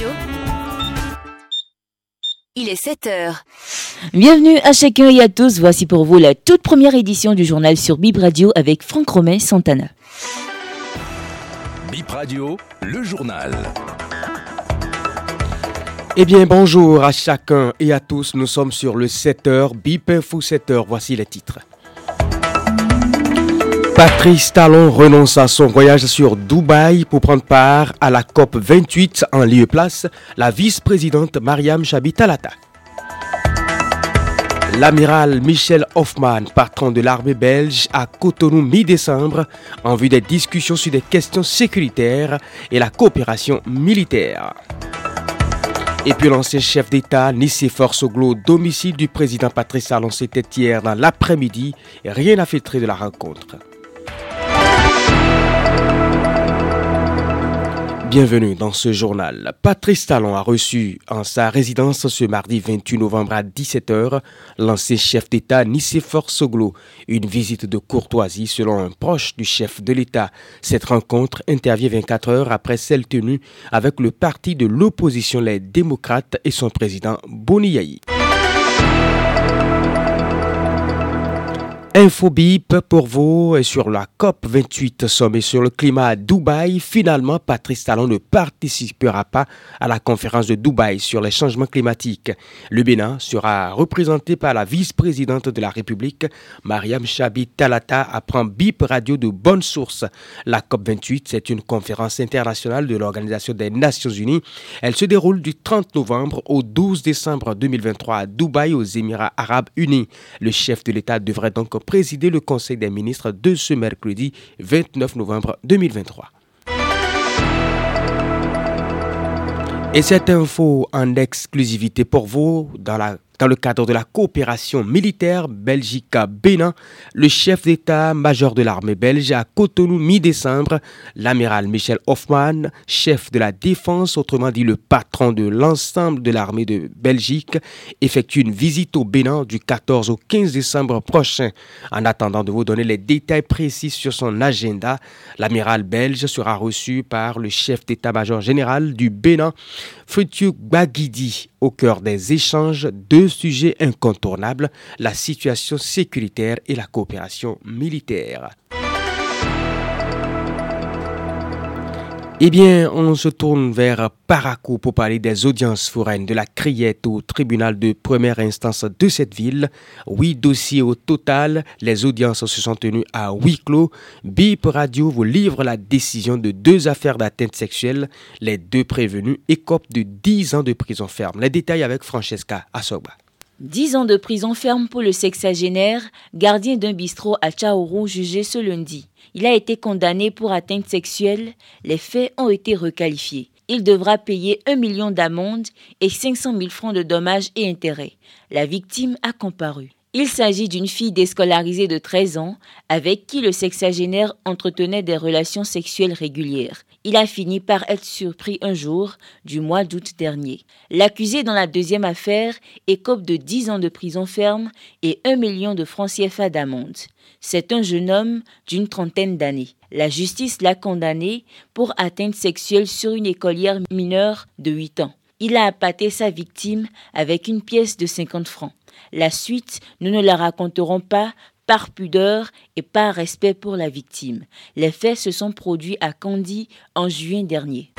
Radio. Il est 7 heures. Bienvenue à chacun et à tous. Voici pour vous la toute première édition du journal sur Bib Radio avec Franck Romain Santana. Bip Radio, le journal. Eh bien, bonjour à chacun et à tous. Nous sommes sur le 7h, Bip Info 7h. Voici les titres. Patrice Talon renonce à son voyage sur Dubaï pour prendre part à la COP 28 en lieu place la vice-présidente Mariam Chabi Talata. L'amiral Michel Hoffman, patron de l'armée belge, à Cotonou mi-décembre en vue des discussions sur des questions sécuritaires et la coopération militaire. Et puis l'ancien chef d'État Nicéphore Soglo, domicile du président Patrice Talon, c'était hier dans l'après-midi. Rien n'a filtré de la rencontre. Bienvenue dans ce journal. Patrice Talon a reçu en sa résidence ce mardi 28 novembre à 17h l'ancien chef d'État Nicéphore Soglo. Une visite de courtoisie selon un proche du chef de l'État. Cette rencontre intervient 24 heures après celle tenue avec le parti de l'opposition Les Démocrates et son président Boni Yahi. Infobip pour vous et sur la COP 28 sommet sur le climat à Dubaï. Finalement, Patrice Talon ne participera pas à la conférence de Dubaï sur les changements climatiques. Le Bénin sera représenté par la vice-présidente de la République, Mariam Chabi Talata, apprend BIP Radio de bonne source. La COP 28, c'est une conférence internationale de l'Organisation des Nations Unies. Elle se déroule du 30 novembre au 12 décembre 2023 à Dubaï, aux Émirats Arabes Unis. Le chef de l'État devrait donc présider le Conseil des ministres de ce mercredi 29 novembre 2023. Et cette info en exclusivité pour vous dans la dans le cadre de la coopération militaire Belgique-Bénin, le chef d'état-major de l'armée belge à Cotonou mi-décembre, l'amiral Michel Hoffman, chef de la défense, autrement dit le patron de l'ensemble de l'armée de Belgique, effectue une visite au Bénin du 14 au 15 décembre prochain. En attendant de vous donner les détails précis sur son agenda, l'amiral belge sera reçu par le chef d'état-major général du Bénin, Frithiou Baguidi, au cœur des échanges, deux sujets incontournables, la situation sécuritaire et la coopération militaire. Eh bien, on se tourne vers Parakou pour parler des audiences foraines de la criette au tribunal de première instance de cette ville. Huit dossiers au total. Les audiences se sont tenues à huis clos. BIP Radio vous livre la décision de deux affaires d'atteinte sexuelle. Les deux prévenus écopent de 10 ans de prison ferme. Les détails avec Francesca Assoba. 10 ans de prison ferme pour le sexagénaire, gardien d'un bistrot à Chaourou jugé ce lundi. Il a été condamné pour atteinte sexuelle. Les faits ont été requalifiés. Il devra payer 1 million d'amende et 500 000 francs de dommages et intérêts. La victime a comparu. Il s'agit d'une fille déscolarisée de 13 ans avec qui le sexagénaire entretenait des relations sexuelles régulières. Il a fini par être surpris un jour du mois d'août dernier. L'accusé dans la deuxième affaire écope de 10 ans de prison ferme et 1 million de francs CFA d'amende. C'est un jeune homme d'une trentaine d'années. La justice l'a condamné pour atteinte sexuelle sur une écolière mineure de 8 ans. Il a appâté sa victime avec une pièce de 50 francs. La suite, nous ne la raconterons pas par pudeur et par respect pour la victime. Les faits se sont produits à Candy en juin dernier.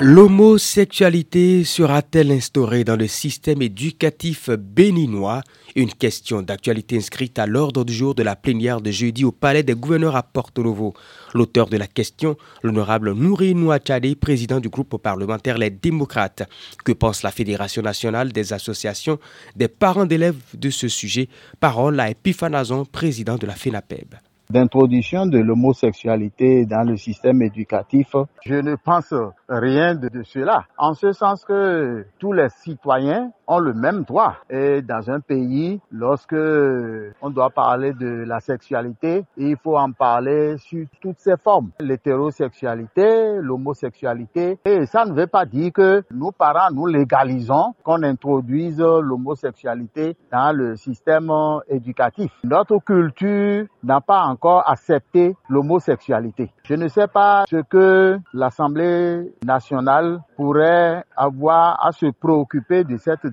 L'homosexualité sera-t-elle instaurée dans le système éducatif béninois? Une question d'actualité inscrite à l'ordre du jour de la plénière de jeudi au Palais des gouverneurs à Porto Novo. L'auteur de la question, l'honorable Nouri Nouachade, président du groupe parlementaire Les Démocrates. Que pense la Fédération nationale des associations des parents d'élèves de ce sujet? Parole à Epiphanazon, président de la FENAPEB d'introduction de l'homosexualité dans le système éducatif. Je ne pense rien de, cela, en ce sens que tous les citoyens ont le même droit. Et dans un pays, lorsque on doit parler de la sexualité, il faut en parler sur toutes ses formes. L'hétérosexualité, l'homosexualité. Et ça ne veut pas dire que nous parents, nous légalisons qu'on introduise l'homosexualité dans le système éducatif. Notre culture n'a pas encore accepté l'homosexualité. Je ne sais pas ce que l'Assemblée nationale pourrait avoir à se préoccuper de cette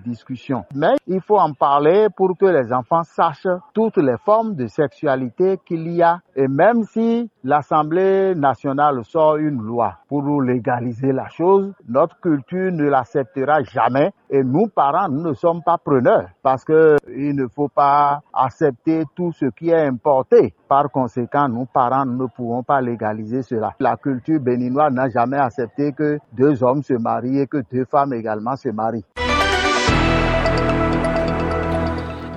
Mais il faut en parler pour que les enfants sachent toutes les formes de sexualité qu'il y a. Et même si l'Assemblée nationale sort une loi pour légaliser la chose, notre culture ne l'acceptera jamais. Et nous, parents, nous ne sommes pas preneurs parce que il ne faut pas accepter tout ce qui est importé. Par conséquent, nous, parents, nous ne pouvons pas légaliser cela. La culture béninoise n'a jamais accepté que deux hommes se marient et que deux femmes également se marient.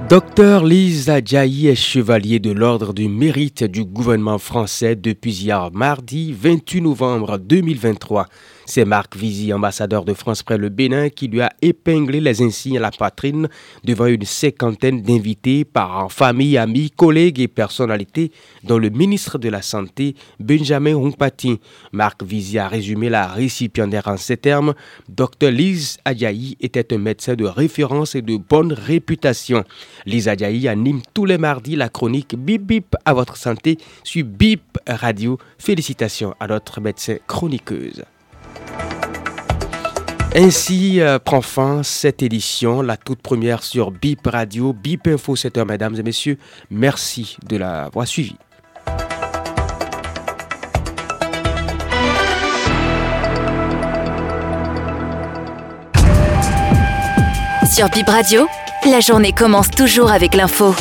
Docteur Lise Adjaï est chevalier de l'Ordre du Mérite du gouvernement français depuis hier mardi 28 novembre 2023. C'est Marc Vizy, ambassadeur de France près le Bénin, qui lui a épinglé les insignes à la poitrine devant une cinquantaine d'invités, parents, familles, amis, collègues et personnalités, dont le ministre de la Santé, Benjamin Humpati. Marc Vizy a résumé la récipiendaire en ces termes. Dr Lise Adjaï était un médecin de référence et de bonne réputation. Lise Adjaï anime tous les mardis la chronique Bip Bip à votre santé sur Bip Radio. Félicitations à notre médecin chroniqueuse. Ainsi euh, prend fin cette édition, la toute première sur BIP Radio, BIP Info 7h, mesdames et messieurs. Merci de l'avoir suivi. Sur BIP Radio, la journée commence toujours avec l'info.